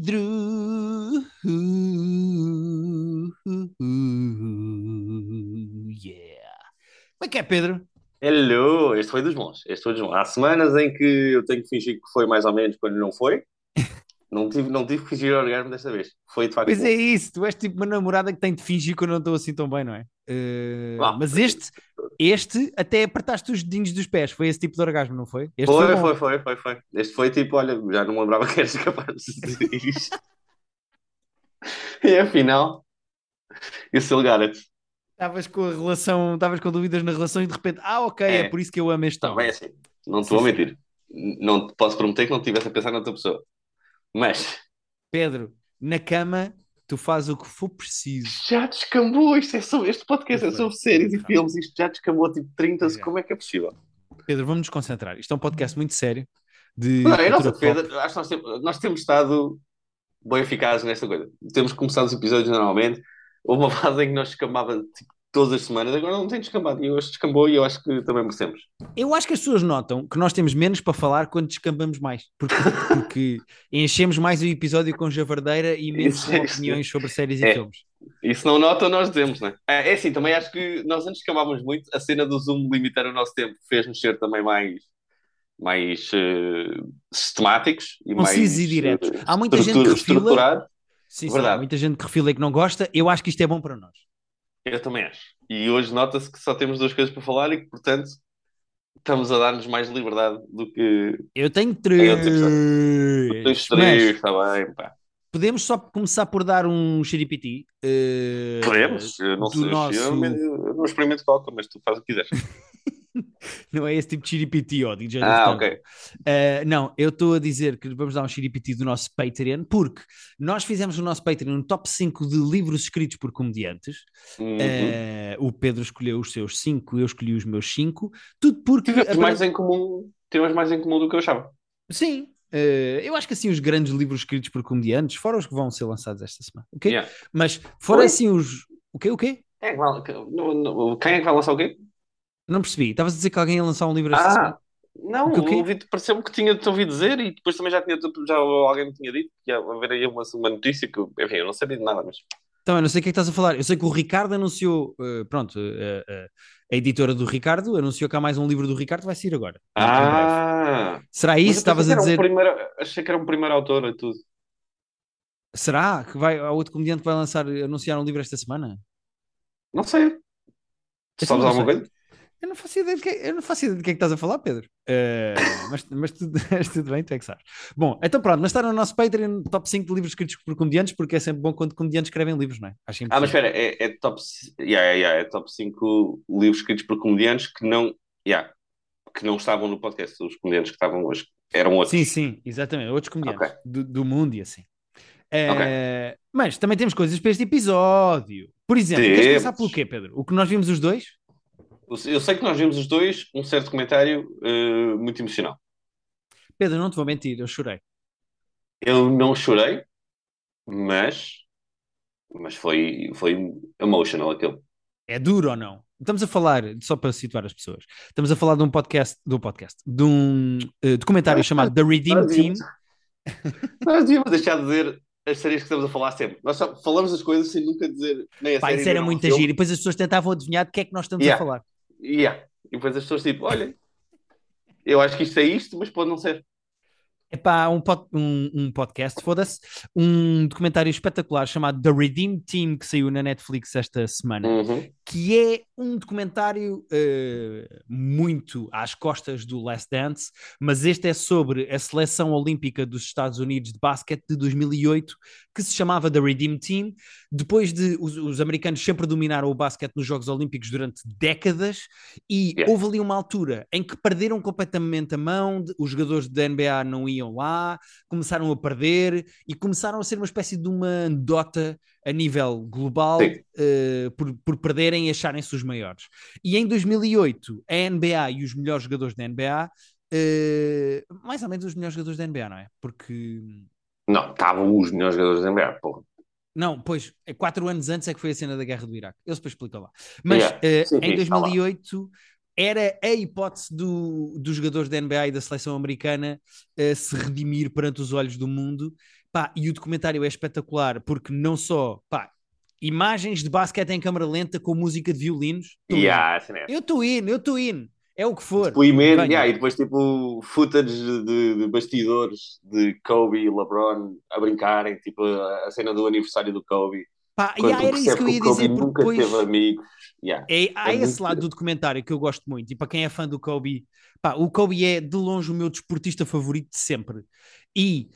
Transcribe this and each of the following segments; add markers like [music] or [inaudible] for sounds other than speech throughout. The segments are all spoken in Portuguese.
Pedro. Yeah. Como é que é, Pedro? Hello, este foi dos bons. Este foi dos bons. Há semanas em que eu tenho que fingir que foi mais ou menos quando não foi. [laughs] Não tive, não tive que fingir orgasmo desta vez. Foi de facto. Pois bom. é isso, tu és tipo uma namorada que tem de fingir que eu não estou assim tão bem, não é? Uh, mas este, este até apertaste os dedinhos dos pés, foi esse tipo de orgasmo, não foi? Este Foi, foi, foi, foi, foi. Este foi tipo, olha, já não lembrava que eras capaz de dizer [laughs] isto. e afinal, esse Garrett. Estavas com a relação, estavas com dúvidas na relação e de repente, ah, ok, é, É. por isso que eu amo este homem. bem assim. Não estou a mentir. Não te posso prometer que não estivesse a pensar noutra pessoa. Mas Pedro, na cama, tu fazes o que for preciso. já descambou. Isto é sobre, este podcast é sobre séries e filmes. Isto já descambou tipo 30 Pois é. Como é que é possível? Pedro, vamos nos concentrar. Isto é um podcast muito sério de Não, em nossa defesa, acho que nós temos, nós temos estado bem eficazes nesta coisa. Temos começado os episódios normalmente. Houve uma [laughs] fase em que nós descambava tipo, todas as semanas, agora não tem descambado. E hoje descambou e eu acho que também merecemos. Eu acho que as pessoas notam que nós temos menos para falar quando descambamos mais, porque, porque enchemos mais o episódio com javardeira e menos Isso com é- opiniões sobre séries e É. filmes. E se não notam, nós dizemos, não é? É, é assim, também acho que nós antes descambávamos muito. A cena do Zoom limitar o nosso tempo fez-nos ser também mais, mais eh, sistemáticos e mais Concisos e diretos. eh, Há muita gente que refila-. Sim, sim, há muita gente que refila e que não gosta. Eu acho que isto é bom para nós. Eu também acho. E hoje nota-se que só temos duas coisas para falar e que, portanto, estamos a dar-nos mais liberdade do que Eu tenho Em três. dois, Mas três, está bem, pá. podemos só começar por dar um xiripiti. eh, Podemos, eu não sei, nosso- eu, eu não experimento coca, mas tu faz o que quiseres. [laughs] [laughs] Não é esse tipo de xiripiti, ó, DJ Ah, ok. Uh, não, eu estou a dizer que vamos dar um xiripiti do nosso Patreon, porque nós fizemos no nosso Patreon um top 5 de livros escritos por comediantes. Uhum. Uh, o Pedro escolheu os seus 5, eu escolhi os meus 5. Tudo porque. Tivemos mais em comum, tivemos mais em comum do que eu achava. Sim, uh, eu acho que assim os grandes livros escritos por comediantes, fora os que vão ser lançados esta semana, ok? Yeah. Mas fora Oi? assim os. O quê? O quê? Quem é que vai, quem é que vai lançar o quê? Não percebi. Estavas a dizer que alguém ia lançar um livro esta Ah, semana? não, que, ouvi- pareceu-me que tinha-te ouvido dizer e depois também já, tinha, já alguém me tinha dito que ia haver aí uma, uma notícia que, eu- enfim, eu não sabia de nada, mas Também não sei o que é que estás a falar. Eu sei que o Ricardo anunciou, uh, pronto, uh, uh, a editora do Ricardo anunciou que há mais um livro do Ricardo, vai sair agora. Ah, Será isso? eu Estavas a dizer. um primeiro, achei que era um primeiro autor e tudo. Será que vai, há outro comediante que vai lançar, anunciar um livro esta semana? Não sei. Tu Eu sabes alguma sei. coisa? Eu não faço ideia de que, eu não faço ideia de que é que estás a falar, Pedro. Uh, mas, mas, tudo, [laughs] mas tudo bem, tu é que sabes. Bom, então pronto, mas está no nosso Patreon top 5 de livros escritos por comediantes, porque é sempre bom quando comediantes escrevem livros, não é? Acho Ah, mas espera, é, é top, yeah, yeah, yeah, é top 5 livros escritos por comediantes que não, yeah, que não estavam no podcast. Os comediantes que estavam hoje eram outros. Sim, sim, exatamente. Outros comediantes Ok. do, do mundo e assim. Eh, Mas também temos coisas para este episódio. Por exemplo, queres Temos. começar pelo quê, Pedro? O que nós vimos os dois? Eu sei que nós vimos os dois um certo comentário eh, muito emocional. Pedro, não te vou mentir, eu chorei. Eu não chorei, mas, mas foi, foi emotional aquele. É duro ou não? Estamos a falar, só para situar as pessoas, estamos a falar de um podcast, de um podcast, de um eh, documentário chamado The Redeem Team. [laughs] nós devíamos deixar de dizer as séries que estamos a falar sempre. Nós só falamos as coisas sem nunca dizer nem a Pá, série isso era muito giro. E depois as pessoas tentavam adivinhar de que é que nós estamos Yeah. a falar. Yeah. E depois as pessoas tipo, olha, eu acho que isto é isto, mas pode não ser. É pá, um, pod- um, um podcast, foda-se, um documentário espetacular chamado The Redeem Team que saiu na Netflix esta semana. Uhum. que é um documentário eh, muito às costas do Last Dance, mas este é sobre a seleção olímpica dos Estados Unidos de basquete de 2008, que se chamava The Redeem Team. Depois de os, os americanos sempre dominaram o basquete nos Jogos Olímpicos durante décadas, e Yeah. houve ali uma altura em que perderam completamente a mão, os jogadores da NBA não iam lá, começaram a perder e começaram a ser uma espécie de uma anedota a nível global eh, por, por perderem e acharem-se os maiores. E em 2008, a NBA e os melhores jogadores da NBA, eh, mais ou menos os melhores jogadores da NBA, não é? Porque. Não, estavam os melhores jogadores da NBA, porra. Não, pois, é quatro anos antes é que foi a cena da guerra do Iraque. Eles depois explicam lá. Mas Yeah. eh, Sim, em sim, está lá. 2008 era a hipótese do, dos jogadores da NBA e da seleção americana eh, se redimir perante os olhos do mundo, Pá, e o documentário é espetacular porque não só, pá, imagens de basquete em câmara lenta com música de violinos. Yeah. Eu estou indo, eu estou indo. É o que for. Depoimento, Venha. yeah, e depois tipo footage de, de bastidores de Kobe e LeBron a brincarem, tipo a cena do aniversário do Kobe. Pá, tu era isso que eu ia Kobe dizer, porque nunca depois teve amigos. Yeah. é, há É esse muito- lado do documentário que eu gosto muito. E para quem é fã do Kobe, pá, o Kobe é de longe o meu desportista favorito de sempre. E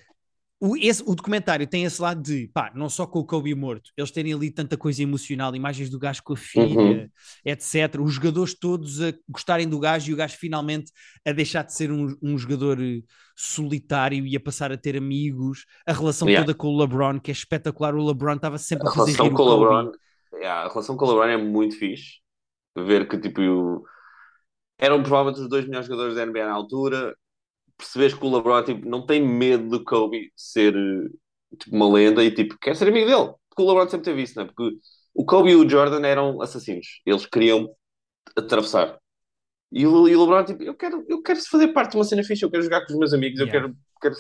o, esse, o documentário tem esse lado de, pá, não só com o Kobe morto, eles terem ali tanta coisa emocional, imagens do gajo com a filha, Uhum. etc. Os jogadores todos a gostarem do gajo e o gajo finalmente a deixar de ser um, um jogador eh, solitário e a passar a ter amigos. A relação Yeah. toda com o LeBron, que é espetacular. O LeBron estava sempre A a fazer relação com o. LeBron, yeah, a relação com o LeBron é muito fixe. Ver que tipo o- eram provavelmente os dois melhores jogadores da NBA na altura. Percebes que o LeBron tipo, não tem medo do Kobe ser tipo, uma lenda e tipo, quer ser amigo dele. Porque o LeBron sempre teve isso, né? Porque o Kobe e o Jordan eram assassinos. Eles queriam atravessar. E o, e o LeBron, tipo, eu quero, eu quero fazer parte de uma cena fixe, eu quero jogar com os meus amigos, eu Yeah. quero, quero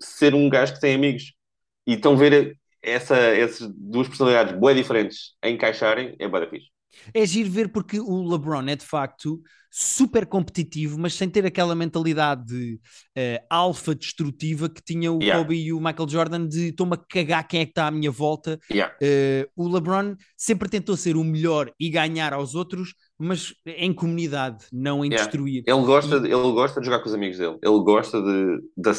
ser um gajo que tem amigos. E então ver essa, essas duas personalidades bem diferentes a encaixarem é bem fixe. É giro ver porque o LeBron é de facto super competitivo, mas sem ter aquela mentalidade eh, alfa destrutiva que tinha o Yeah. Kobe e o Michael Jordan de estou-me a cagar quem é que está à minha volta. Yeah. Eh, o LeBron sempre tentou ser o melhor e ganhar aos outros, mas em comunidade, não em Yeah. destruir. Ele gosta, de, ele gosta de jogar com os amigos dele. Ele gosta de, da,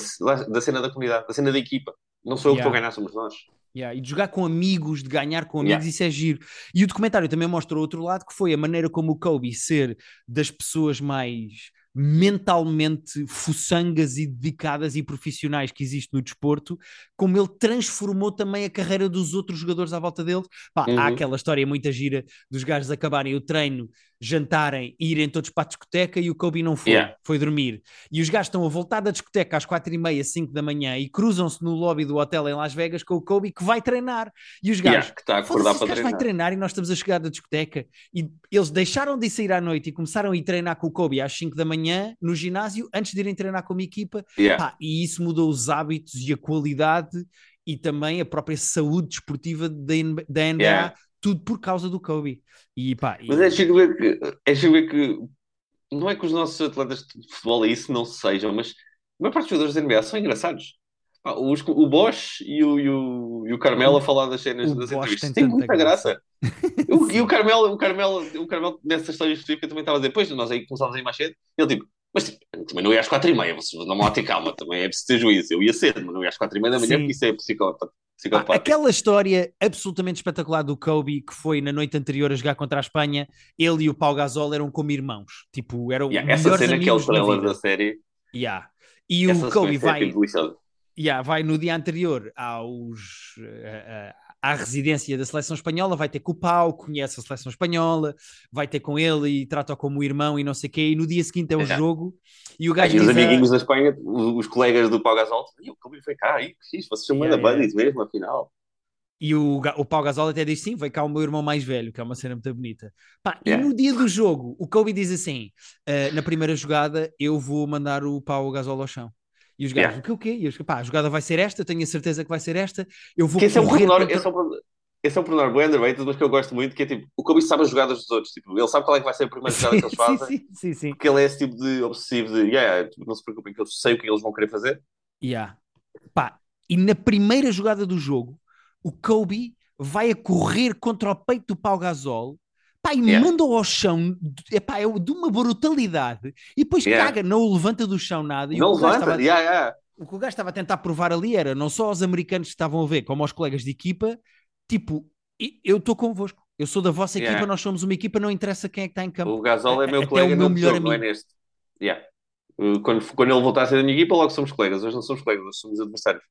da cena da comunidade, da cena da equipa. Não sou eu que a ganhar, somos nós. Yeah, e de jogar com amigos, de ganhar com amigos, Yeah. isso é giro. E o documentário também mostra o outro lado, que foi a maneira como o Kobe ser das pessoas mais mentalmente fuçangas e dedicadas e profissionais que existe no desporto, como ele transformou também a carreira dos outros jogadores à volta dele. Pá, Uhum. Há aquela história muita gira dos gajos acabarem o treino, jantarem e irem todos para a discoteca e o Kobe não foi, Yeah. foi dormir. E os gajos estão a voltar da discoteca às quatro e meia, cinco da manhã e cruzam-se no lobby do hotel em Las Vegas com o Kobe que vai treinar. E os gajos, Yeah, que está a acordar para gajo vai treinar. treinar e nós estamos a chegar da discoteca e eles deixaram de sair à noite e começaram a ir treinar com o Kobe às 5 da manhã no ginásio antes de irem treinar com uma equipa Yeah. Pá, e isso mudou os hábitos e a qualidade e também a própria saúde desportiva da, N- da NBA, Yeah. Tudo por causa do Kobe. E pá, e- Mas é giro ver que, é ver que não é que os nossos atletas de futebol é isso não sejam, mas a maior parte dos jogadores da NBA são engraçados. Pá, os- o Bosch e o, e o, e o Carmelo a falar das cenas o das Bosch entrevistas tem tem muita graça. graça. O- e o [laughs] Carmelo, o Carmelo, o Carmelo nessa história específica também estava a dizer, pois nós aí começámos a ir mais cedo, ele tipo, mas tipo, também não ia às quatro e meia, vocês não vão ter calma, também é preciso ter juízo. Eu ia cedo, mas não ia às quatro e meia da manhã, Sim. porque isso é psicópata. Pá, psicopático. aquela história absolutamente espetacular do Kobe que foi na noite anterior a jogar contra a Espanha, ele e o Pau Gasol eram como irmãos, tipo, eram Yeah, essa cena que é o da da série, Yeah. E essa o Kobe é vai, tipo deliciosa. yeah, vai no dia anterior aos, eh, eh, à residência da seleção espanhola, vai ter com o Pau, conhece a seleção espanhola, vai ter com ele e trata-o como irmão e não sei o quê, e no dia seguinte é o Yeah. jogo e o Ah, gajo e os diz a- amiguinhos da Espanha, os, os colegas do Pau Gasol, e o Kobe foi cá, e que fixe, vocês são Yeah, yeah, buddies mesmo, afinal. E o, o Pau Gasol até diz sim, vai cá o meu irmão mais velho, que é uma cena muito bonita. Pá, Yeah. E no dia do jogo, o Kobe diz assim: "Ah, na primeira jogada, eu vou mandar o Pau Gasol ao chão. E os gajos, Yeah. o que o quê? E eu, pá, a jogada vai ser esta, tenho a certeza que vai ser esta. Eu vou esse é um pormenor, contra- esse é um pormenor, esse é um pormenor bem underrated, mas que eu gosto muito, que é tipo, o Kobe sabe as jogadas dos outros, tipo, ele sabe qual é que vai ser a primeira [laughs] jogada que eles fazem, sim, sim, sim, porque ele é esse tipo de obsessivo de, yeah, não se preocupem que eu sei o que eles vão querer fazer. Yeah. Pá, e na primeira jogada do jogo, o Kobe vai a correr contra o peito do Pau Gasol, pá, e Yeah. manda-o ao chão, epá, é de uma brutalidade, e depois Yeah. caga, não o levanta do chão nada. Não levanta, estava- yeah, yeah. o que o gajo estava a tentar provar ali era não só aos americanos que estavam a ver, como aos colegas de equipa, tipo, eu estou convosco, eu sou da vossa equipa, Yeah. nós somos uma equipa, não interessa quem é que está em campo. o Gasol é meu até colega o meu melhor jogo, não é amigo. neste. Yeah. Quando, quando ele voltar a ser da minha equipa, logo somos colegas. Hoje não somos colegas, hoje somos adversários.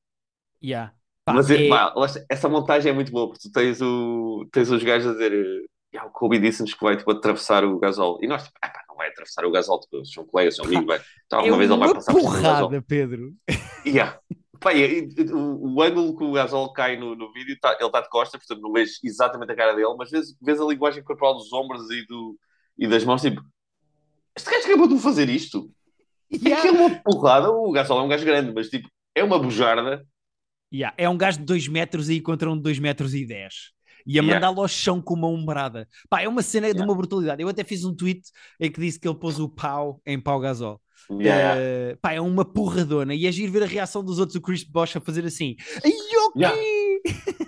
Yeah. Pá, Mas é- é- pá, essa montagem é muito boa, porque tu tens, o, tens os gajos a dizer "Ya, o Kobe disse-nos que vai tipo, atravessar o gasol. E nós, tipo, "Ah, pá, não vai atravessar o gasol, tipo, são colegas, são amigos, vai. Então, é alguma vez ele vai passar por cima do gasol. Pedro. Yeah. Pá, e- e- o, o ângulo que o gasol cai no, no vídeo, tá- ele está de costas, portanto não vês exatamente a cara dele, mas vês, vês a linguagem corporal dos ombros e, do, e das mãos, tipo, este gajo acabou de fazer isto. É Yeah. que é uma porrada, o gasol é um gajo grande, mas tipo, é uma bujarda Yeah. É um gajo de 2 metros aí contra um de 2 metros e 10. E a mandá-lo ao chão com uma umbrada. Pá, é uma cena de uma brutalidade. Eu até fiz um tweet em que disse que ele pôs o pau em pau gasol. Yeah, Eh, pá, é uma porradona. E é giro ver a reação dos outros, o Chris Bosch a fazer assim. Yoki! Yeah.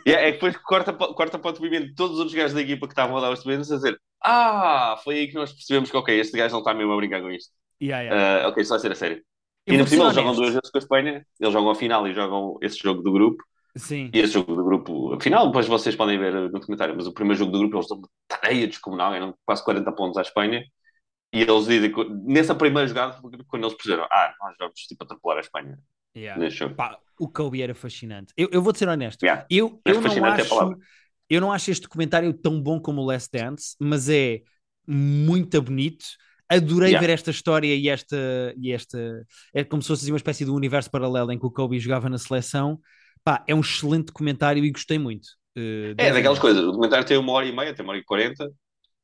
Yeah, é que depois corta, corta para o depoimento de todos os outros gajos da equipa que estavam a dar os depoimentos a dizer Ah, foi aí que nós percebemos que ok, este gajo não está mesmo a brincar com isto. Yeah, yeah. Ah, ok, só a ser a sério. Eu E vou ainda por cima ser eles jogam duas vezes com a Espanha, eles jogam a final e jogam esse jogo do grupo. Sim. E esse jogo do grupo, afinal, depois vocês podem ver no documentário, mas o primeiro jogo do grupo eles dão uma tareia descomunal, eram quase 40 pontos à Espanha. E eles dizem que nessa primeira jogada, quando eles perceberam, ah, nós vamos tipo atropelar a Espanha Yeah. jogo. Pá, o Kobe era fascinante. Eu, eu vou-te ser honesto. Yeah. Eu, eu, não acho, eu não acho este documentário tão bom como o Last Dance, mas é muito bonito. Adorei Yeah. ver esta história e esta, e esta. É como se fosse uma espécie de universo paralelo em que o Kobe jogava na seleção. Pá, é um excelente documentário e gostei muito. Uh, É, daquelas coisas. O documentário tem uma hora e meia, tem uma hora e quarenta.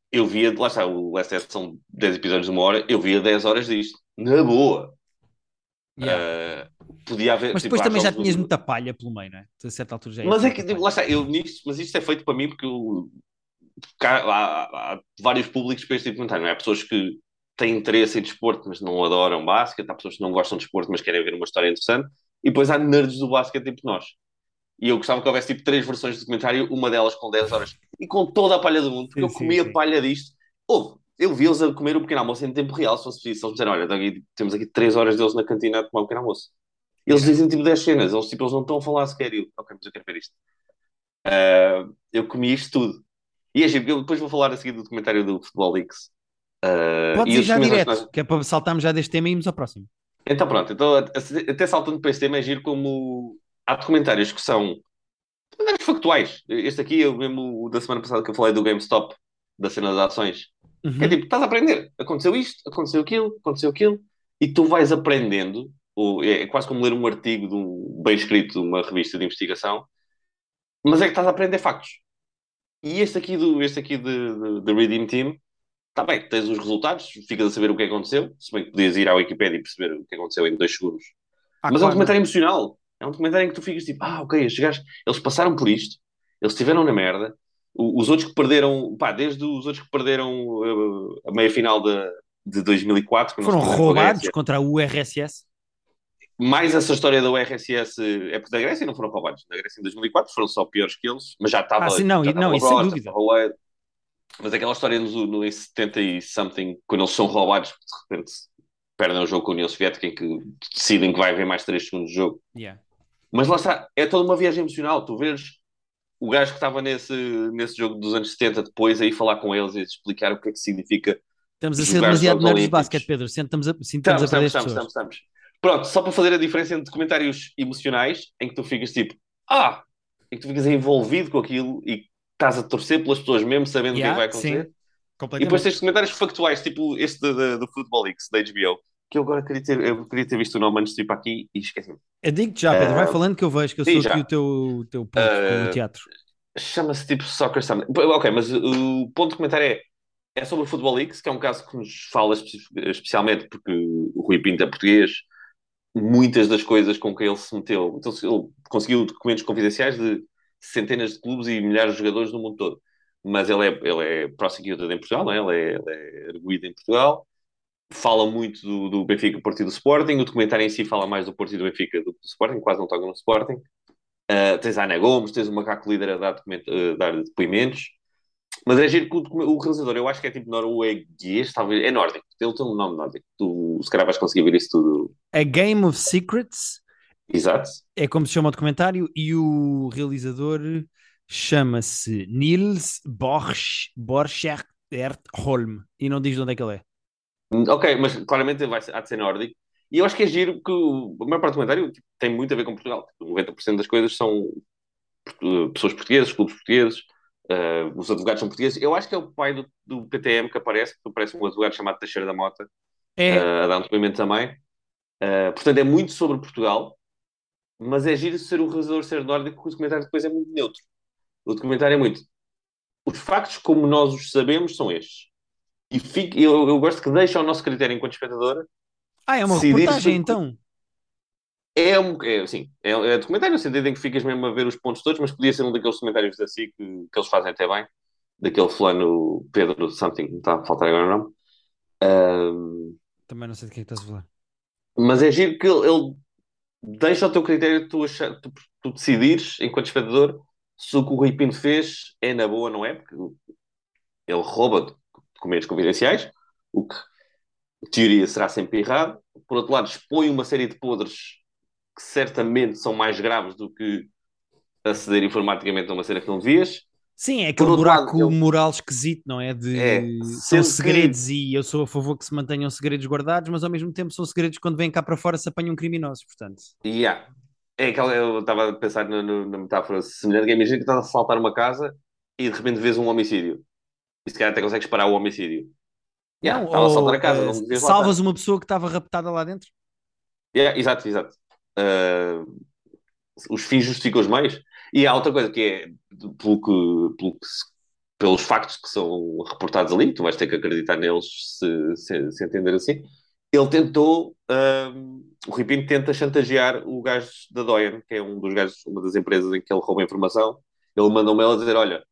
Eu via, lá está, o Dance são 10 episódios de uma hora, eu via 10 horas disto. Na boa. Yeah. Ah, podia haver. Mas tipo, depois há também já jogos do- tinhas muita palha pelo meio, não é? A certa altura já ia Mas é muita que, tipo, lá está, eu nisto, mas isto é feito para mim porque eu, porque há, há- há vários públicos para este tipo de documentário, não é? Há pessoas que têm interesse em desporto, mas não adoram basquete, há pessoas que não gostam de desporto, mas querem ver uma história interessante, e depois há nerds do basquete tipo nós. E eu gostava que houvesse tipo três versões de documentário, uma delas com 10 horas e com toda a palha do mundo, porque Sim, eu comia sim. palha disto. Houve, eu vi-eles a comer o pequeno almoço em tempo real, se fosse preciso. Eles disseram, olha, temos aqui 3 horas deles na cantina a tomar o pequeno almoço. Eles dizem tipo 10 cenas, eles, tipo, eles não estão a falar sequer. Eu, ok, mas eu quero ver isto. Ah, eu comi isto tudo. E é giro, eu depois vou falar a seguir do documentário do Futebol Leaks. Ah, Podes ir já direto, que nós- que é para saltarmos já deste tema e irmos ao próximo. Então pronto, então, até saltando para este tema é giro como há documentários que são documentários factuais. Este aqui, mesmo o da semana passada que eu falei do GameStop, da cena das ações. Uhum. Que é tipo, estás a aprender. Aconteceu isto, aconteceu aquilo, aconteceu aquilo, e tu vais aprendendo. Ou é quase como ler um artigo de um, bem escrito de uma revista de investigação, mas é que estás a aprender factos. E este aqui, do, este aqui de, de, de Redeem Team, está bem, tens os resultados, ficas a saber o que aconteceu, se bem que podias ir à Wikipedia e perceber o que aconteceu em dois segundos. Ah, mas é um claro. documentário emocional. É um documentário em que tu ficas tipo, ah, ok, estes gajos, eles passaram por isto, eles estiveram na merda. Os outros que perderam, pá, desde os outros que perderam uh, a meia final de, de 2004, que não Foram roubados Grécia. contra a URSS. Mais essa história da URSS é porque da Grécia não foram roubados. Na Grécia em 2004 foram só piores que eles, mas já estava. Ah, sim, não, já não, isso sem dúvida. Mas aquela história no, no, em 70 e something, quando eles são roubados, de repente perdem o jogo com a União Soviética, em que decidem que vai haver mais 3 segundos de jogo. Yeah. Mas lá está, é toda uma viagem emocional. Tu vês o gajo que estava nesse, nesse jogo dos anos 70 depois aí falar com eles e explicar o que é que significa. Estamos a ser demasiado nerds de basquete, Pedro. Sentamos a, sim, Estamos, a perder estamos, estamos, estamos, estamos. Pronto, só para fazer a diferença entre documentários emocionais, em que tu ficas tipo, ah, em que tu ficas envolvido com aquilo e estás a torcer pelas pessoas mesmo sabendo Yeah, o que é vai sim. acontecer. E Completamente. depois tens documentários factuais, tipo este do, Football Leaks, da HBO, que eu agora queria ter, eu queria ter visto o nome antes de ir para aqui e esqueci-me. Eu digo-te já, Pedro, vai Ah, falando que eu vejo que eu sim, sou já. aqui o teu, teu ponto Ah, no teatro. Chama-se tipo Soccer Summit. Ok, mas o ponto do comentário é, é sobre o Football Leaks, que é um caso que nos fala espe- especialmente porque o Rui Pinto é português, muitas das coisas com que ele se meteu. Então, ele conseguiu documentos confidenciais de centenas de clubes e milhares de jogadores no mundo todo. Mas ele é, ele é prosecuted em Portugal, não é? ele é, é arguído em Portugal. Fala muito do, do Benfica, Porto e do Sporting. O documentário em si fala mais do Porto e do Benfica do que do Sporting, quase não toca no Sporting. Uh, tens a Ana Gomes, tens o Macaco Líder a dar, a dar depoimentos. Mas é giro que o, o realizador, eu acho que é tipo norueguês, talvez, é nórdico. Ele tem um nome nórdico. Tu, se calhar, vais conseguir ver isso tudo. A Game of Secrets Exato. é como se chama o documentário e o realizador chama-se Niels Borch, Borchert Holm e não diz de onde é que ele é. Ok, mas claramente vai há de ser nórdico. E eu acho que é giro que a maior parte do comentário tipo, tem muito a ver com Portugal. Tipo, 90% das coisas são uh, pessoas portuguesas, clubes portugueses, uh, os advogados são portugueses. Eu acho que é o pai do, do PTM que aparece, porque aparece um advogado chamado Teixeira da Mota, É, uh, a dar um depoimento também. Uh, portanto, é muito sobre Portugal, mas é giro ser o realizador ser nórdico, porque o documentário depois é muito neutro. O documentário é muito. Os factos, como nós os sabemos, são estes. E fica, eu, eu gosto que deixa ao nosso critério enquanto espectador ah, é uma reportagem então. É um é, assim, é, é documentário no sentido em que ficas mesmo a ver os pontos todos, mas podia ser um daqueles documentários assim que, que eles fazem até bem, daquele fulano Pedro Something, não está a faltar agora o nome. Um, Também não sei de que é que estás a falar. mas é giro que ele, ele deixa ao teu critério tu, achar, tu, tu decidires, enquanto espectador, se o que o Rui Pinto fez é na boa, não é? Porque ele rouba documentos confidenciais, o que, em teoria, será sempre errado. Por outro lado, expõe uma série de podres que certamente são mais graves do que aceder informaticamente a uma cena que não devias. Sim, é aquele buraco lado, moral esquisito, não é? De É, são sendo que- segredos e eu sou a favor que se mantenham segredos guardados, mas ao mesmo tempo são segredos quando vêm cá para fora se apanham criminosos, portanto. Yeah. É aquela, eu estava a pensar na, na- na metáfora semelhante, que é, imagina que estás a assaltar uma casa e de repente vês um homicídio. E se calhar até consegues parar o homicídio. Yeah, Não, estava a assaltar ou, a casa, eh, não salvas uma pessoa que estava raptada lá dentro. Yeah, exato, exato. Uh, os fins justificam os meios. E há outra coisa que é, pelo que, pelo que se- pelos factos que são reportados ali, tu vais ter que acreditar neles se, se, se entender assim. Ele tentou, um, o Ripino tenta chantagear o gajo da Doyen, que é um dos gajos, uma das empresas em que ele rouba informação. Ele manda um mail a dizer: Olha,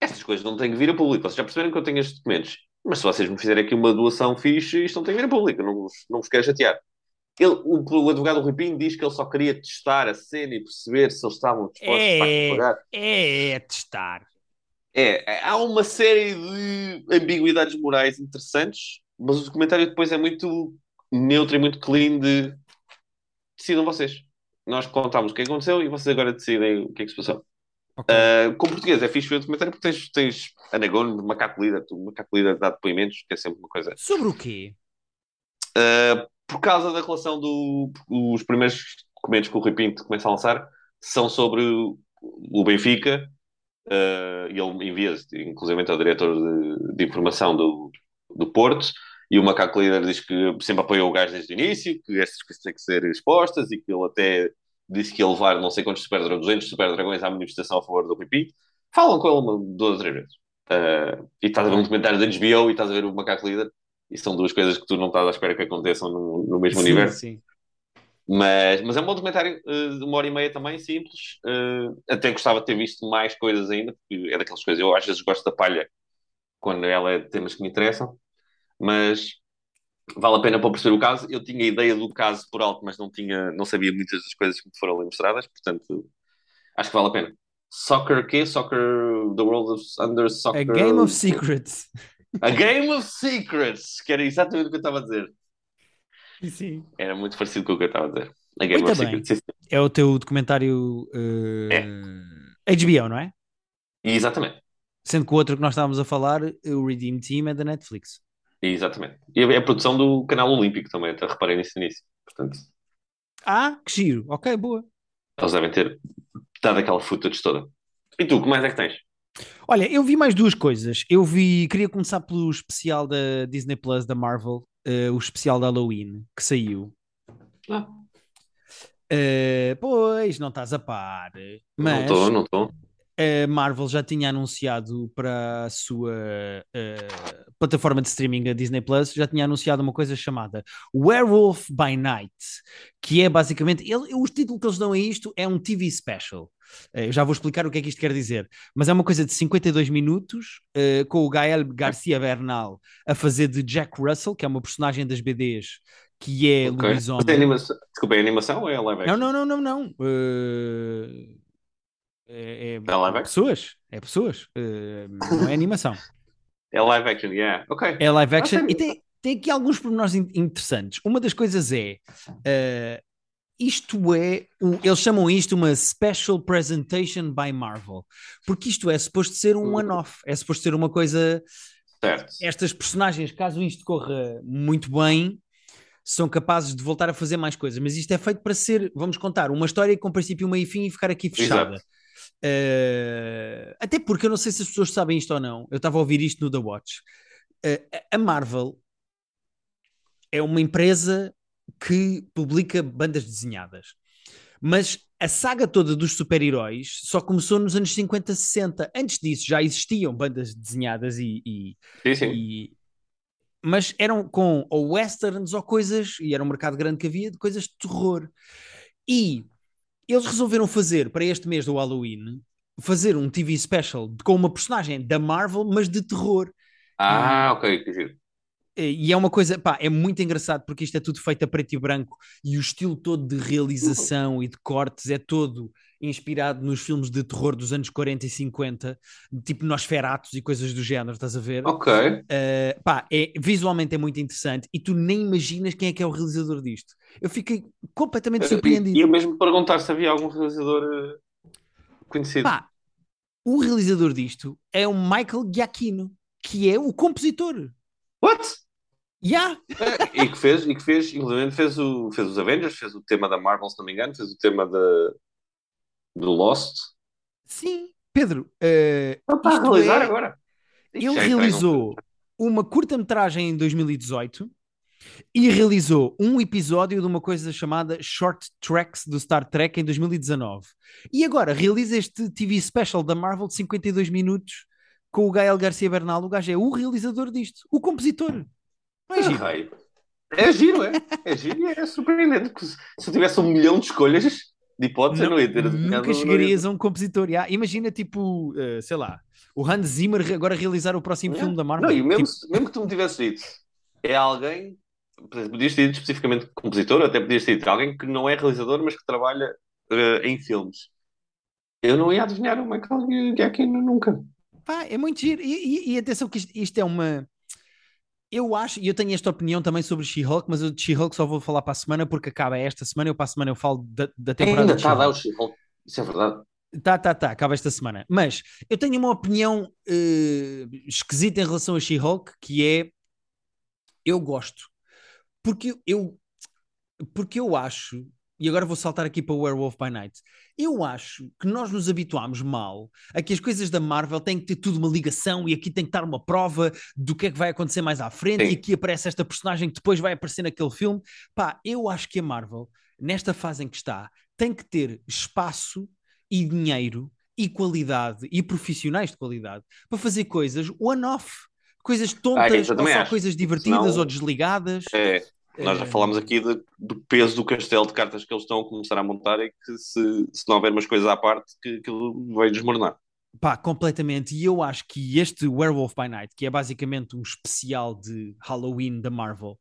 estas coisas não têm que vir a público. Vocês já perceberam que eu tenho estes documentos. Mas se vocês me fizerem aqui uma doação fixe, isto não tem que vir a público. Não não vos quero chatear. Ele, o, o advogado Rui Pinho diz que ele só queria testar a cena e perceber se eles estavam dispostos facto, a pagar. É, é testar. É, é, há uma série de ambiguidades morais interessantes, mas o documentário depois é muito neutro e muito clean de decidam vocês. Nós contámos o que aconteceu e vocês agora decidem o que é que se passou. Ok. Uh, com português é fixe ver o documentário porque tens, tens Ana Gomes, Macaco Líder, Macaco Líder dá depoimentos, que é sempre uma coisa Sobre o quê? Uh, por causa da relação do. Os primeiros documentos que o Rui Pinto começa a lançar são sobre o Benfica. Uh, e ele envia, inclusive, ao diretor de, de informação do, do Porto. E o Macaco Líder diz que sempre apoiou o gajo desde o início, que estas coisas têm que ser expostas e que ele até disse que ia levar não sei quantos super, 200 super dragões à manifestação a favor do Pinto. Falam com ele uma, duas ou três vezes. Uh, e estás a ver um documentário da HBO e estás a ver o Macaco Líder e são duas coisas que tu não estás à espera que aconteçam no, no mesmo Sim, universo. sim. Mas, mas é um bom documentário uh, de uma hora e meia também, simples. Uh, até gostava de ter visto mais coisas ainda, porque é daquelas coisas. Eu às vezes gosto da palha quando ela é de temas que me interessam, mas vale a pena para perceber o caso. Eu tinha ideia do caso por alto, mas não, tinha, não sabia muitas das coisas que me foram ali mostradas, portanto acho que vale a pena. Soccer, quê? Soccer, The World of Under Soccer. A Game of Secrets. [laughs] A Game of Secrets, que era exatamente o que eu estava a dizer. Sim. Era muito parecido com o que eu estava a dizer. A Game Muito of bem. Secrets. É o teu documentário uh, HBO, não é? Exatamente. Sendo que o outro que nós estávamos a falar, o Redeem Team, é da Netflix. Exatamente. E é a produção do canal Olímpico também, até reparei nisso início. Portanto, Ah, que giro. Ok, boa. eles devem ter dado aquela footage toda. E tu, que mais é que tens? Olha, eu vi mais duas coisas. Eu vi, queria começar pelo especial da Disney Plus da Marvel, uh, o especial da Halloween, que saiu. Ah, Uh, pois, não estás a par. não Mas estou, não estou. A Marvel já tinha anunciado para a sua uh, plataforma de streaming, a Disney Plus, já tinha anunciado uma coisa chamada Werewolf by Night, que é basicamente, ele, o título que eles dão a isto é um TV special. Uh, eu já vou explicar o que é que isto quer dizer, mas é uma coisa de 52 minutos, uh, com o Gael Garcia Bernal a fazer de Jack Russell, que é uma personagem das BDs, que é Ok. Mas é lobisomem. animação... Desculpa, é animação ou é live action? Não, não, não, não, não. Uh, é, é- É live action? pessoas, é pessoas, Uh, não é animação. [laughs] É live action, yeah. Ok. É live action e tem, tem aqui alguns pormenores in- interessantes. Uma das coisas é uh, isto é, o- eles chamam isto uma Special Presentation by Marvel, porque isto é suposto ser um Uhum. one-off, é suposto ser uma coisa. Certo. Estas personagens, caso isto corra muito bem, são capazes de voltar a fazer mais coisas, mas isto é feito para ser, vamos contar, uma história com princípio, meio e fim e ficar aqui fechada. Exato. Uh, até porque eu não sei se as pessoas sabem isto ou não. Eu estava a ouvir isto no The Watch. Uh, a Marvel é uma empresa que publica bandas desenhadas, mas a saga toda dos super-heróis só começou nos anos 50, 60. Antes disso já existiam bandas desenhadas e, e, Sim, sim. e, mas eram com ou westerns ou coisas, e era um mercado grande que havia, de coisas de terror. E eles resolveram fazer para este mês do Halloween fazer um TV special com uma personagem da Marvel, mas de terror. Ah, ok, que giro. E é uma coisa, pá, é muito engraçado porque isto é tudo feito a preto e branco e o estilo todo de realização e de cortes é todo inspirado nos filmes de terror dos anos 40 e 50, tipo Nosferatos e coisas do género, estás a ver? Ok. Uh, pá, é, visualmente é muito interessante e tu nem imaginas quem é que é o realizador disto. Eu fiquei completamente surpreendido. E eu mesmo perguntar se havia algum realizador uh, conhecido. Pá, o realizador disto é o Michael Giacchino, que é o compositor. What? Yeah. É, e que fez, e que fez, inclusive fez, o, fez os Avengers, fez o tema da Marvel, se não me engano, fez o tema da, do Lost. Sim, Pedro. Uh, Ele está a realizar é... agora. Ele realizou uma curta-metragem em 2018 e realizou um episódio de uma coisa chamada Short Tracks do Star Trek em 2019. E agora realiza este TV special da Marvel de 52 minutos com o Gael Garcia Bernal. O gajo é o realizador disto, o compositor. Não é giro? É giro, é. É giro e é surpreendente. Se eu tivesse um milhão de escolhas de hipótese, não, não ia ter. Nunca chegarias a um compositor. Yeah. Imagina, tipo, uh, sei lá, o Hans Zimmer agora realizar o próximo filme da Marvel. Não, e mesmo, tipo... mesmo que tu me tivesse dito, é alguém, podias ter dito especificamente compositor, até podias ter dito alguém que não é realizador, mas que trabalha uh, em filmes. Eu não ia adivinhar o Michael Giacchino nunca. Pá, é muito giro. E, e, e atenção que isto, isto é uma eu acho, e eu tenho esta opinião também sobre She-Hulk, mas de She-Hulk só vou falar para a semana porque acaba esta semana. Eu para a semana eu falo da, da temporada. Ainda está dar o She-Hulk, isso é verdade. Tá, tá, tá, acaba esta semana. Mas eu tenho uma opinião uh, esquisita em relação a She-Hulk, que é eu gosto. Porque eu, porque eu acho e agora vou saltar aqui para o Werewolf by Night. Eu acho que nós nos habituámos mal a que as coisas da Marvel têm que ter tudo uma ligação e aqui tem que estar uma prova do que é que vai acontecer mais à frente Sim. e aqui aparece esta personagem que depois vai aparecer naquele filme. Pá, eu acho que a Marvel, nesta fase em que está, tem que ter espaço e dinheiro e qualidade e profissionais de qualidade para fazer coisas one-off. Coisas ah, tontas, ah, ou só acho. coisas divertidas Senão, ou desligadas. É, nós já falámos aqui de, do peso do castelo de cartas que eles estão a começar a montar e que se, se não houver umas coisas à parte, que aquilo vai desmoronar. Pá, completamente. E eu acho que este Werewolf by Night, que é basicamente um especial de Halloween da Marvel,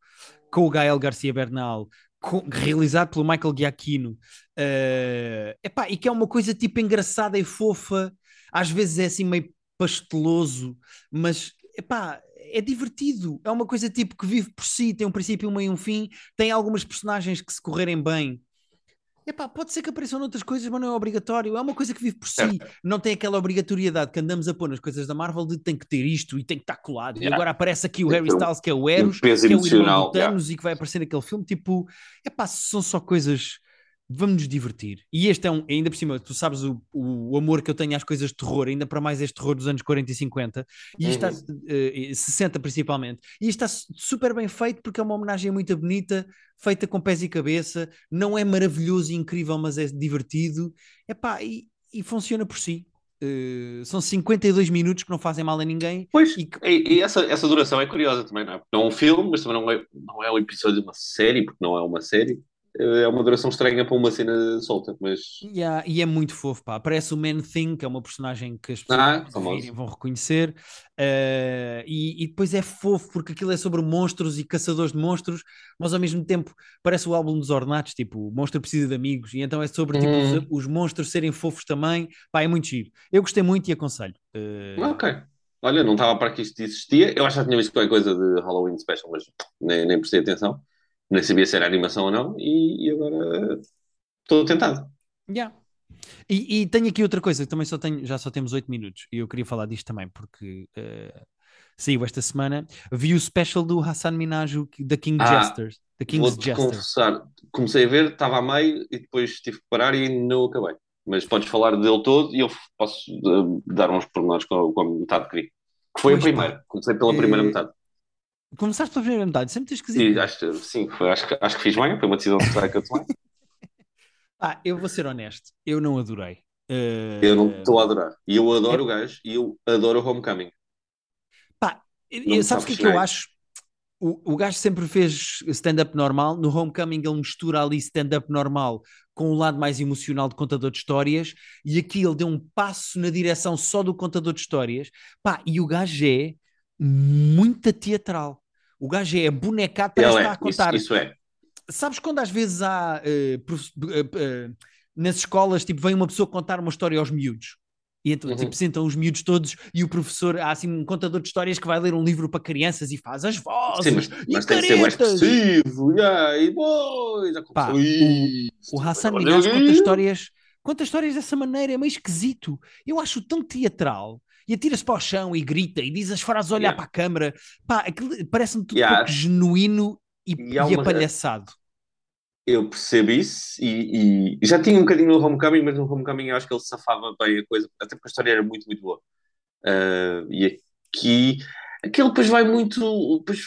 com o Gael Garcia Bernal, com, realizado pelo Michael Giacchino, uh, epá, e que é uma coisa tipo engraçada e fofa, às vezes é assim meio pasteloso, mas epá, é divertido. É uma coisa tipo que vive por si, tem um princípio, um meio e um fim, tem algumas personagens que se correrem bem. Epá, pode ser que apareçam noutras coisas, mas não é obrigatório. É uma coisa que vive por si. Não tem aquela obrigatoriedade que andamos a pôr nas coisas da Marvel de tem que ter isto e tem que estar colado. Yeah. E agora aparece aqui o Harry Styles, que é o Eros, que é o irmão do Thanos yeah. e que vai aparecer naquele filme. Tipo, epá, são só coisas vamos nos divertir. E este é um, ainda por cima, tu sabes o, o, amor que eu tenho às coisas de terror, ainda para mais este terror dos anos 40 e 50, e isto uhum. está, uh, 60 principalmente, e isto está super bem feito porque é uma homenagem muito bonita, feita com pés e cabeça, não é maravilhoso e incrível, mas é divertido, Epá, e, e funciona por si. Uh, são 52 minutos que não fazem mal a ninguém. Pois, e, e, e essa, essa duração é curiosa também, não é? Não é um filme, mas também não é, não é um episódio de uma série, porque não é uma série é uma duração estranha para uma cena solta, mas. Yeah, e é muito fofo, pá. Parece o Man Thing, que é uma personagem que as pessoas ah, vão reconhecer. Uh, e, e, depois é fofo, porque aquilo é sobre monstros e caçadores de monstros, mas ao mesmo tempo parece o álbum dos Ornatos, tipo, o monstro precisa de amigos, e então é sobre tipo, os, hum. os, monstros serem fofos também. Pá, é muito giro. Eu gostei muito e aconselho. Uh... Ok. Olha, não estava para que isto existia. Eu acho que já tinha visto qualquer coisa de Halloween Special, mas nem, nem prestei atenção nem sabia se era animação ou não, e, e agora estou tentado. Yeah. E, e, tenho aqui outra coisa, também só tenho, já só temos 8 minutos, e eu queria falar disto também, porque uh, saiu esta semana. Vi o special do Hassan Minaj da King ah, Jesters. Da King's vou confessar, comecei a ver, estava a meio e depois tive que parar e não acabei. Mas podes falar dele todo e eu posso uh, dar uns pormenores com, com a metade que vi. Que foi pois a primeira, comecei pela primeira metade. Começaste pela primeira metade, sempre tens esquisito. Acho, sim foi, acho, acho que fiz bem, foi uma decisão que eu tomei. [laughs] ah, eu vou ser honesto, eu não adorei. Uh... Eu não estou a adorar. E eu adoro é... o gajo e eu adoro o Homecoming. Pá, eu, sabes o que é que eu acho? o, o gajo sempre fez stand-up normal. No Homecoming ele mistura ali stand-up normal com o lado mais emocional de contador de histórias. E aqui ele deu um passo na direção só do contador de histórias. Pá, e o gajo é muito teatral. O gajo é bonecado, Ele estar é, a contar. isso, isso é. Sabes quando às vezes há eh, prof- eh, eh, nas escolas, tipo, vem uma pessoa contar uma história aos miúdos. E então, Uhum. tipo, sentam os miúdos todos e o professor, há assim um contador de histórias que vai ler um livro para crianças e faz as vozes Sim, mas, e mas tem que ser mais expressivo. Yeah, e boy, já Pá, isto. O Hassan Minaj conta histórias, conta histórias dessa maneira, é meio esquisito. Eu acho tão teatral. E atira-se para o chão e grita e diz as frases a olhar Yeah. para a câmara. Pá, parece-me tudo Yeah. pouco genuíno e, E e uma- apalhaçado. Eu percebo isso e, e já tinha um bocadinho no Homecoming, mas no Homecoming eu acho que ele safava bem a coisa, até porque a história era muito, muito boa. Ah, e aqui, aquele depois vai muito, depois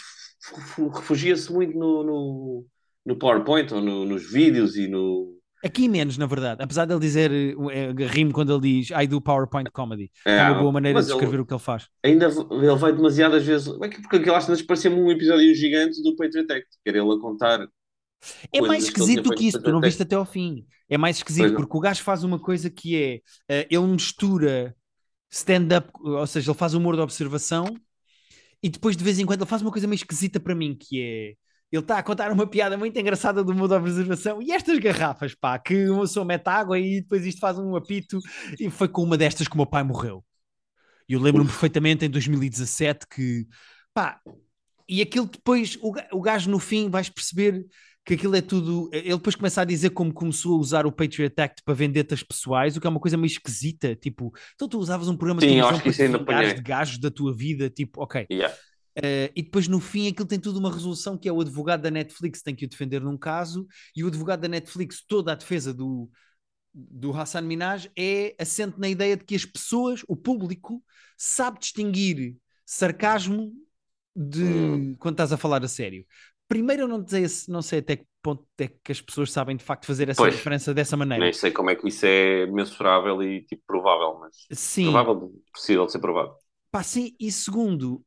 refugia-se muito no, no, no PowerPoint ou no- nos vídeos e no. Aqui menos, na verdade. Apesar dele dizer, eh, rimo quando ele diz I do PowerPoint comedy. É Ah, uma boa maneira de ele- descrever o que ele faz. Ainda ele vai demasiadas vezes. é que- Porque aquilo às vezes parecia-me um episódio gigante do Patriot Act, que era ele a contar. É mais ele esquisito feito que isso, tu não viste até ao fim. É mais esquisito porque o gajo faz uma coisa que é eh, ele mistura stand-up, ou seja, ele faz humor de observação e depois de vez em quando ele faz uma coisa meio esquisita para mim, que é ele está a contar uma piada muito engraçada do humor de observação e estas garrafas, pá, que uma pessoa mete água e depois isto faz um apito e foi com uma destas que o meu pai morreu. E eu lembro-me perfeitamente em 2017 que, pá, e aquilo depois, o, o gajo no fim vais perceber que aquilo é tudo. Ele depois começa a dizer como começou a usar o Patriot Act para vendetas pessoais, o que é uma coisa meio esquisita. Tipo, então tu usavas um programa de Sim, eu televisão para apanhei. de gajos da tua vida, tipo, ok. Yeah. Eh, e depois no fim aquilo tem tudo uma resolução que é o advogado da Netflix tem que o defender num caso e o advogado da Netflix, toda a defesa do, do Hassan Minaj é assente na ideia de que as pessoas, o público, sabe distinguir sarcasmo de Hum. quando estás a falar a sério. Primeiro eu não sei, não sei até que ponto é que as pessoas sabem de facto fazer essa Pois. diferença dessa maneira. Nem sei como é que isso é mensurável e tipo provável, mas Sim, provável, possível de ser provável. Pá, sim, e segundo,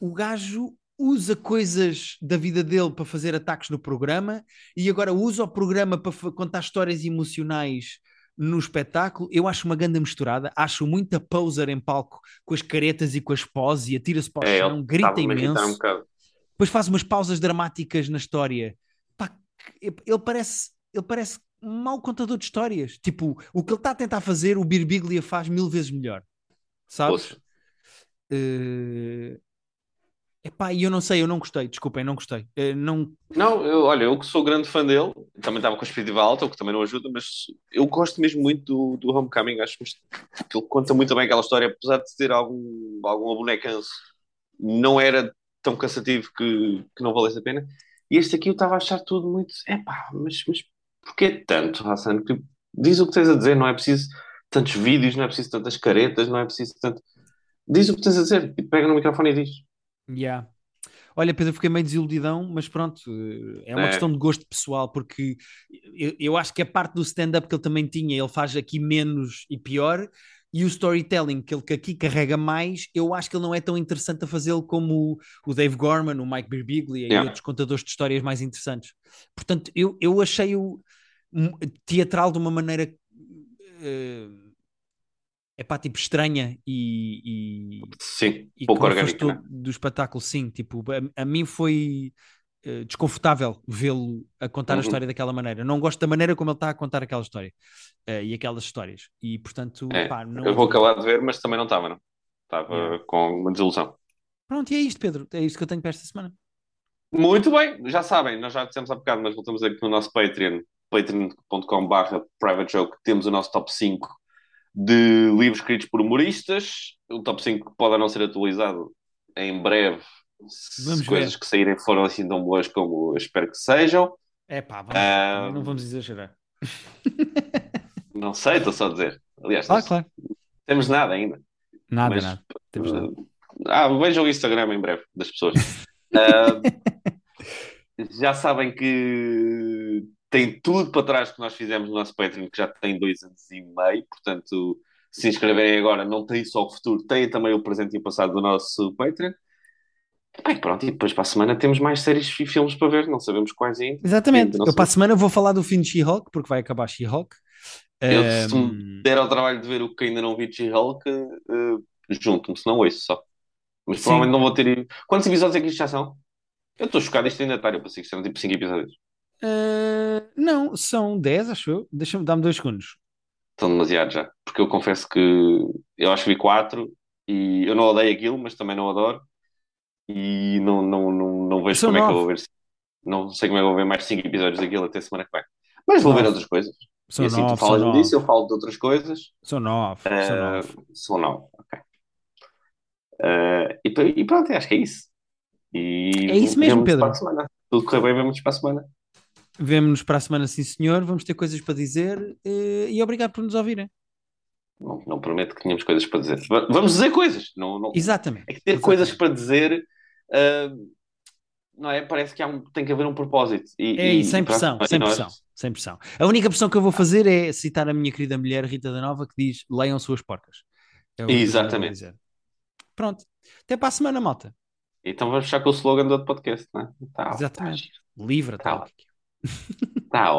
o gajo usa coisas da vida dele para fazer ataques no programa e agora usa o programa para contar histórias emocionais no espetáculo. Eu acho uma ganda misturada, acho muita poser em palco com as caretas e com as poses e atira-se para o É, chão, grita um imenso, bocado. depois faz umas pausas dramáticas na história. Pá, ele parece, ele parece um mau contador de histórias. Tipo, o que ele está a tentar fazer, o Birbiglia faz mil vezes melhor. Sabes? Poxa. Epá, e eu não sei, eu não gostei, desculpem, não gostei. Eh, não... Não, eu, olha, eu que sou grande fã dele, também estava com a expectativa alta, o que também não ajuda, mas eu gosto mesmo muito do, do Homecoming, acho que ele conta muito bem aquela história, apesar de ter algum, algum abonecanço, não era tão cansativo que, que não valesse a pena. E este aqui eu estava a achar tudo muito, epá, mas, mas porquê tanto, Hassan? Tipo, diz o que tens a dizer, não é preciso tantos vídeos, não é preciso tantas caretas, não é preciso tanto... Diz o que tens a dizer, pega no microfone e diz. Yeah. Olha, Pedro, fiquei meio desiludidão, mas pronto, eh, é uma É. questão de gosto pessoal, porque eu, eu acho que a parte do stand-up que ele também tinha, ele faz aqui menos e pior, e o storytelling que ele que aqui carrega mais, eu acho que ele não é tão interessante a fazê-lo como o, o Dave Gorman, o Mike Birbiglia e Yeah. outros contadores de histórias mais interessantes. Portanto, eu, eu achei-o teatral de uma maneira é pá, tipo estranha e, e, Sim, e pouco afastou né? do espetáculo, sim. Tipo, a, a mim foi eh, desconfortável vê-lo a contar a Uhum. história daquela maneira. Não gosto da maneira como ele está a contar aquela história eh, e aquelas histórias. E portanto, É, pá, não. Eu vou acabar de ver, mas também não estava, não. Estava Yeah. com uma desilusão. Pronto, e é isto, Pedro. É isto que eu tenho para esta semana. Muito bem, já sabem, nós já dissemos há bocado, mas voltamos aqui no nosso Patreon, private joke, temos o nosso top 5 de livros escritos por humoristas. O top 5 pode não ser atualizado em breve, se Vamos coisas ver. que saírem foram assim tão boas como eu espero que sejam. É pá, vamos, Ah, não vamos exagerar. [laughs] Não sei, estou só a dizer. Aliás, não claro. temos nada ainda. Nada, Mas- nada. Temos nada. Ah, vejam o Instagram em breve das pessoas. [laughs] Ah, já sabem que tem tudo para trás que nós fizemos no nosso Patreon, que já tem dois anos e meio. Portanto, se inscreverem agora, não tem só o futuro, tem também o presente e o passado do nosso Patreon. Bem, pronto, e depois para a semana temos mais séries e filmes para ver, não sabemos quais ainda. Exatamente. Eu para a semana vou falar do fim de She-Hulk, porque vai acabar She-Hulk. Eu, se Ahm, me der ao trabalho de ver o que ainda não vi de She-Hulk, eh, junto-me, se não ouço só. Mas Sim. provavelmente não vou ter. Quantos episódios é que isto já são? Eu estou chocado, isto ainda está. Eu pensei que são tipo 5 episódios. Ah, não, são 10, acho eu. Deixa-me, dá-me dois segundos. Estão demasiado já. Porque eu confesso que eu acho que vi 4 e eu não odeio aquilo, mas também não adoro. E não, não, não, não vejo São como é que eu nove. vou ver. Não sei como é que eu vou ver mais 5 episódios daquilo até semana que vem. Mas vou ver Nove. outras coisas. São e assim nove, tu são falas-me disso, nove. eu falo de outras coisas. São nove, são Uh, nove. são não. Ok. Uh, e, e pronto, acho que é isso. E É isso mesmo, Pedro. Tudo correr bem, vemos para a semana. Vemo-nos para a semana, sim senhor. Vamos ter coisas para dizer eh, e obrigado por nos ouvirem. Não, não prometo que tínhamos coisas para dizer. Va- Vamos dizer coisas. Não, não... Exatamente. É que ter exatamente. coisas para dizer, uh, não é? Parece que um- tem que haver um propósito. E, É e- isso, sem pressão, e sem nós- pressão, sem pressão. A única pressão que eu vou fazer é citar a minha querida mulher Rita da Nova que diz: leiam suas porcas. É Exatamente. Pronto. Até para a semana, malta. Então vamos fechar com o slogan do outro podcast, não é? Tá, Exatamente. Livre, Tá tal. Tá Wow.